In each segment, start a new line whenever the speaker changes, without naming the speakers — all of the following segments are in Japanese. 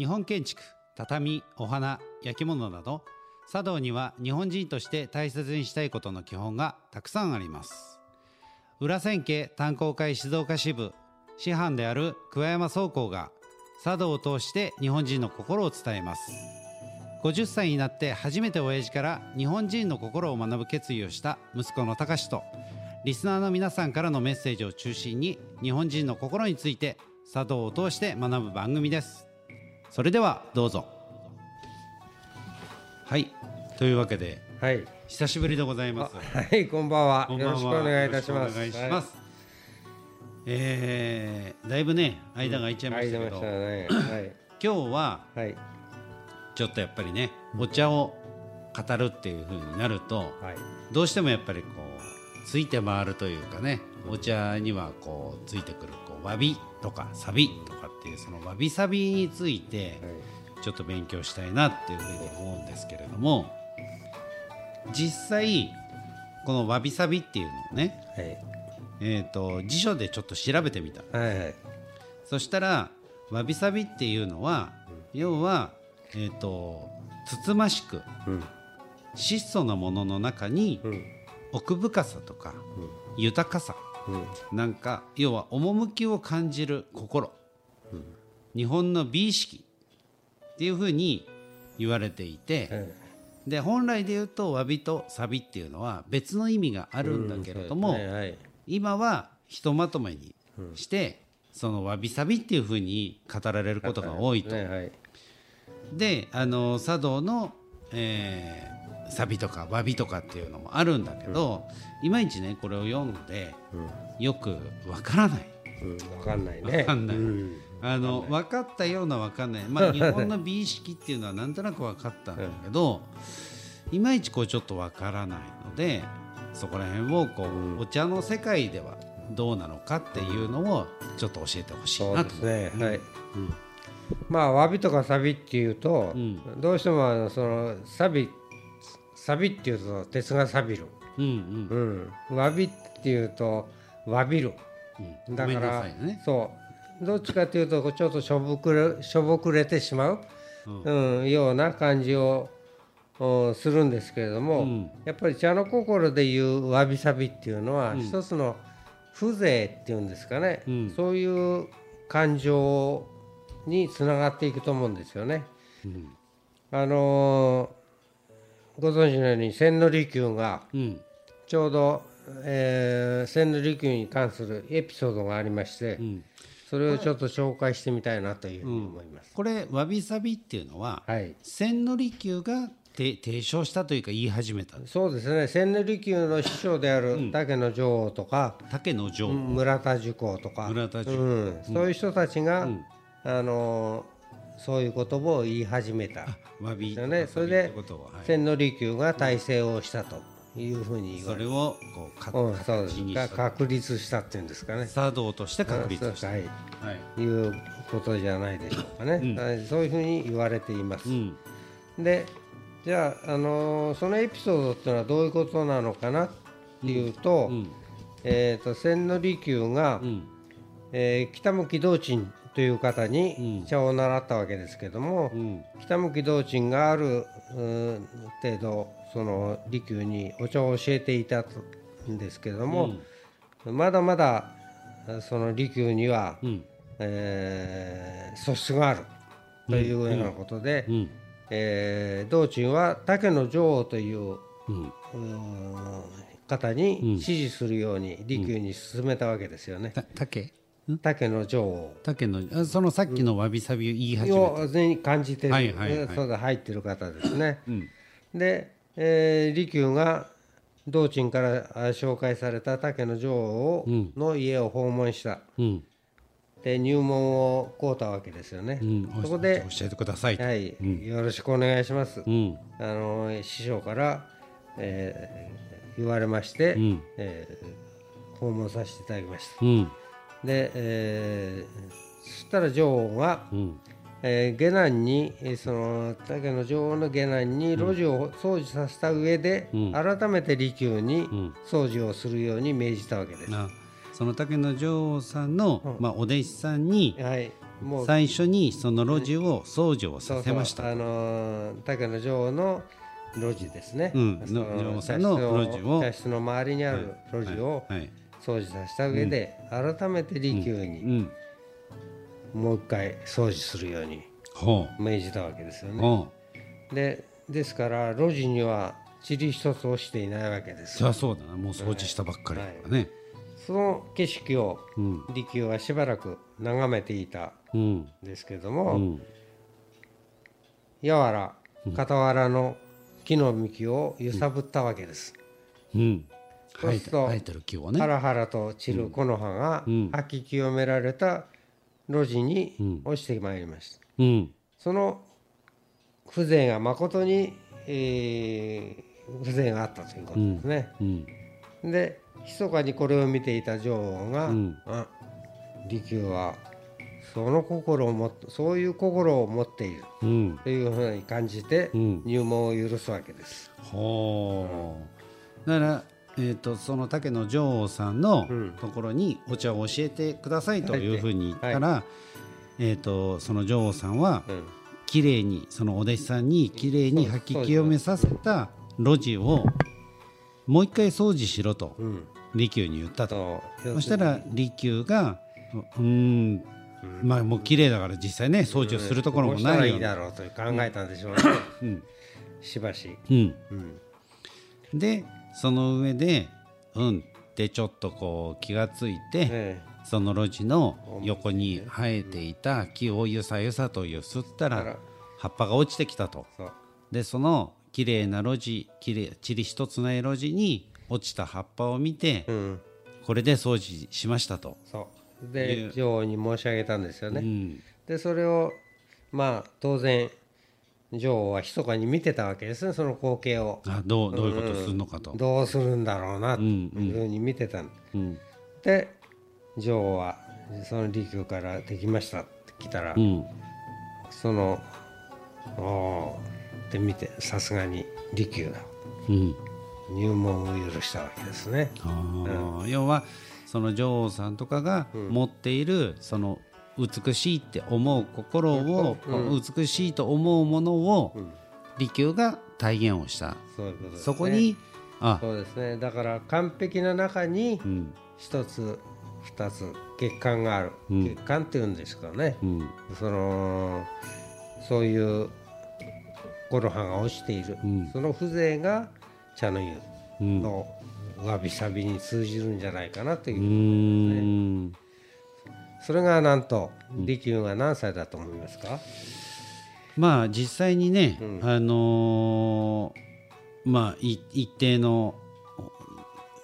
日本建築畳お花焼き物など茶道には日本人として大切にしたいことの基本がたくさんあります。裏千家炭鉱会静岡支部師範である桑山総工が茶道を通して日本人の心を伝えます。50歳になって初めて親父から日本人の心を学ぶ決意をした息子の隆とリスナーの皆さんからのメッセージを中心に日本人の心について茶道を通して学ぶ番組です。それではどうぞはいというわけで
はい。
久しぶりでございます
はい、こんばんは。よろしくお願いいたします。
お願いします、えーだいぶね間が空いちゃいま
はい。
したけど、
入りましたね。はい。
今日は
はい。
ちょっとやっぱりねお茶を語るっていう風になると
はい。
どうしてもやっぱりこうついて回るというかねお茶にはこうついてくるこうわびとかさびとかってそのわびさびについてちょっと勉強したいなっていうふうに思うんですけれども実際このわびさびっていうのをね、
はい。
えー、と辞書でちょっと調べてみた
はい。はい。
そしたらわびさびっていうのは要は、えー、とつつましく
うん。
質素なものの中に
うん。
奥深さとか豊かさ
うん。
なんか要は趣を感じる心、日本の美意識っていうふうに言われていて、
はい。
で本来で言うと詫びとサビっていうのは別の意味があるんだけれども。今はひとまとめにして、その詫びサビっていうふうに語られることが多いと。であの茶道の、えーサビとか詫びとかっていうのもあるんだけど、いまいちねこれを読んでよくわからない。
うん。わかんないね。
わかんない
うん。
あの分かったような分かんない、まあ、日本の美意識っていうのはなんとなく分かったんだけど、いまいちこうちょっと分からないのでそこら辺をこう、お茶の世界ではどうなのかっていうのをちょっと教えてほしい
そう
なと
ですね。はい。まあ、わびとかサビっていうと、
ん
どうしてもあのそのサビ、サビっていうと鉄が錆びる。
うんうん
うん。わびっていうとわびる。
うん
だから、
いね
そうどっちかというとちょっとしょぼくれしょぼくれてしまう、うん。ような感じをうんするんですけれども、
うん。
やっぱり茶の心でいうわびさびっていうのは、一つの風情っていうんですかね、
うん。
そういう感情につながっていくと思うんですよね。
うん。
あのーご存知のように千利休が
うん。
ちょうど、えー千利休に関するエピソードがありまして、
うん
それをちょっと紹介してみたいなというふうに思います。
これわびさびっていうのは
はい、
千利休がて提唱したというか言い始めた
そうですね。千利休の師匠である竹野女王とか、
竹の城、
村田寿公とか、
村田寿
うん、そういう人たちが、あのーそういう言葉を言い始めた。
わび
ですよね。それで千利休が大成をしたというふうに言われ
それをこうか
うん、そうです。が確立したっていうんですかね。
茶道として確立した、
はい。
はい。
いうことじゃないでしょうかね、はいそういうふうに言われています。
うん。
でじゃあ、あのーそのエピソードっていうのはどういうことなのかなっていうと,、
うん。
えー、と千利休が、
うん。
えー北向道珍という方
うん。
に茶を習ったわけですけども、
うん。
北向道珍があるうん程度その利休にお茶を教えていたんですけども、まだまだその利休には、
うん。
えー素質があるというようなことで、
うん。
えー道珍は竹の女王という
う
方に支持するように利休に勧めたわけですよね。
た竹？
竹の女王
竹のあそのさっきのわびさびを言い始めた、
感じてる、
はいはいはい。
そうで入ってる方ですね。
うん。
で、えー利休が道珍からあ紹介された竹の女王をの家を訪問した。
うん。
で入門を請うたわけですよね。
うん。
そこで、
教えてくださいと、
はい。よろしくお願いします。
うん。
あの師匠から、えー言われまして、
ん。
えー訪問させていただきました。
うん
で、えーそしたら女王が、
うん。
えー下男にえーその竹の女王の下男に路地を掃除させた上で、改めて利休に掃除をするように命じたわけです。
なその竹の女王さんの、まあ、お弟子さんに
はい、もう
最初にその路地を掃除をさせました。
そうそうあのー竹野城の路地ですね、
うん。
その
の城さんの路地を。
茶室の周りにある路地を
はい
掃除させた上で、改めて利休
う
に
ん。
もう一回掃除するように
ほ
命じたわけですよね。でですから路地には塵一つ落ちていないわけです。
そりゃそうだな。もう掃除したばっかりだからね。
その景色を
うん。
利休はしばらく眺めていた
うん。
んですけど
う
も、
ん。
やわら傍らの木の幹を揺さぶったわけです。
うん
そうするとハラハラと散る木の葉が
うん。
吐き清められた路地に
うん。
落ちてまいりました。
うん。
その風情が誠に、えー風情があったということですね。
うん。
で密かにこれを見ていた女王が、
うん。
あ利休はその心を持っそういう心を持っている。
うん。
というふうに感じて
うん。
入門を許すわけです。
ほう。だからえー、とその竹の女王さんの
うん。
ところにお茶を教えてくださいというふうに言ったら、えー、とその女王さんは
うん。
きれいにそのお弟子さんにきれいに吐き清めさせた路地をもう一回掃除しろと
うん。
利休に言ったと。
と
そしたら利休がうーんまあもう綺麗だから実際ね掃除をするところも
こうしたらい
ないよ
いだろうと考えたんでしょうね。
うん。
しばし。
うん、
うん。
でその上で「うん」ってちょっとこう気がついて、
え
その路地の横に生えていた木をゆさゆさとゆすったら葉っぱが落ちてきたと。でその綺麗な路地きれい塵一つない路地に落ちた葉っぱを見て、
うん。
これで掃除しましたと。
で
う。
女王に申し上げたんですよね。
うん。
でそれをまあ当然女王は密かに見てたわけですねその光景を。
あどうどういうことするのかと。
どうするんだろうなと
うん
いうふうに見てたん
うん。
で女王はその利休からできましたって来たら、
うん。
その「おお」って見てさすがに利休が
うん。
入門を許したわけですね。
要はその女王さんとかが持っているその美しいって思う心を、
うん。
美しいと思うものを
うん。
利休が体現をした、
そこ
にあ。
そうですね。だから完璧な中に
うん。
一つ二つ欠陥がある、
うん。
欠陥っていうんですかね、
うん。
そのそういうコロハが落ちている、
うん。
その風情が茶の湯
うん。
のわびさびに通じるんじゃないかなというう、
ーん
それがなんと利休が何歳だと思いますか、
まあ実際にね、
うん。
あのーまあい一定の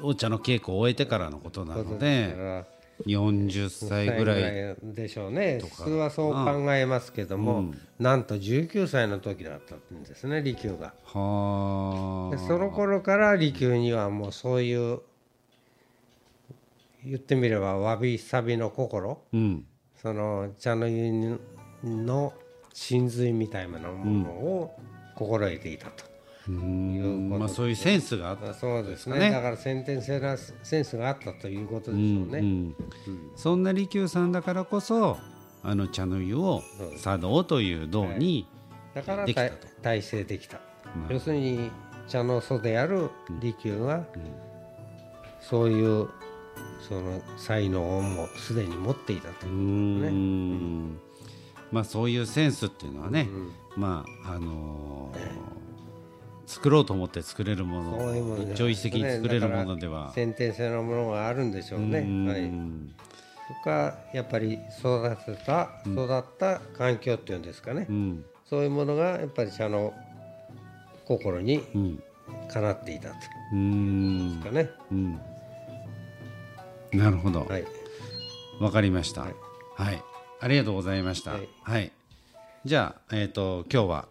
おお茶の稽古を終えてからのことなの
だ
で
から
40歳ぐらい
でしょうね。普通はそう考えますけども、
うん。
なんと19歳の時だったんですね利休が。
は
その頃から利休にはもうそういう言ってみればわびさびの心。
うん。
その茶の湯の真髄みたいなものを心得ていたと、
うー
いうこ
まあそういうセンスがあった。
まあそうですね。
ね。
だから先天性なセンスがあったということでしょうね、
うんそんな利休さんだからこそあの茶の湯を茶道という道に、
だから
できた
体体制できた、
うん
要するに茶の祖である利休が、そういうその才能をもうすでに持っていたと
うー
いう、
ん。まあそういうセンスっていうのはね、
うん。
まああのー作ろうと思って作れるもの一朝一夕に作れるものでは。
先天性のものがあるんでしょうね。
うん。
はい、それかやっぱり育てた育った環境っていうんですかね、
うん。
そういうものがやっぱり茶の心に
うん。
かなっていたと。
うーん
かね。
うんなるほど。わ、
はい、
かりました。は
はい。い、
ありがとうございました。は
はい。い、
じゃあえっ、と今日は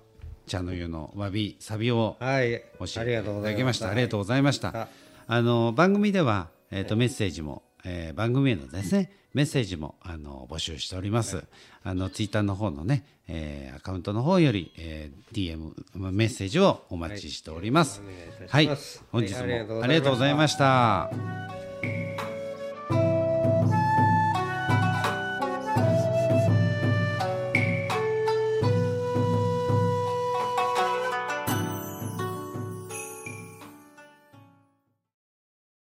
茶の湯のわびさびを
はい、
教えていた。だきました。た。ありがとうございました、
あ
あの番組では、えーとメッセージも、えー番組へのですねメッセージもあの募集しております、あのツイッターの方のね、えーアカウントの方より、えー DM まあメッセージをお待ちしております。はい。本日もありがとうございました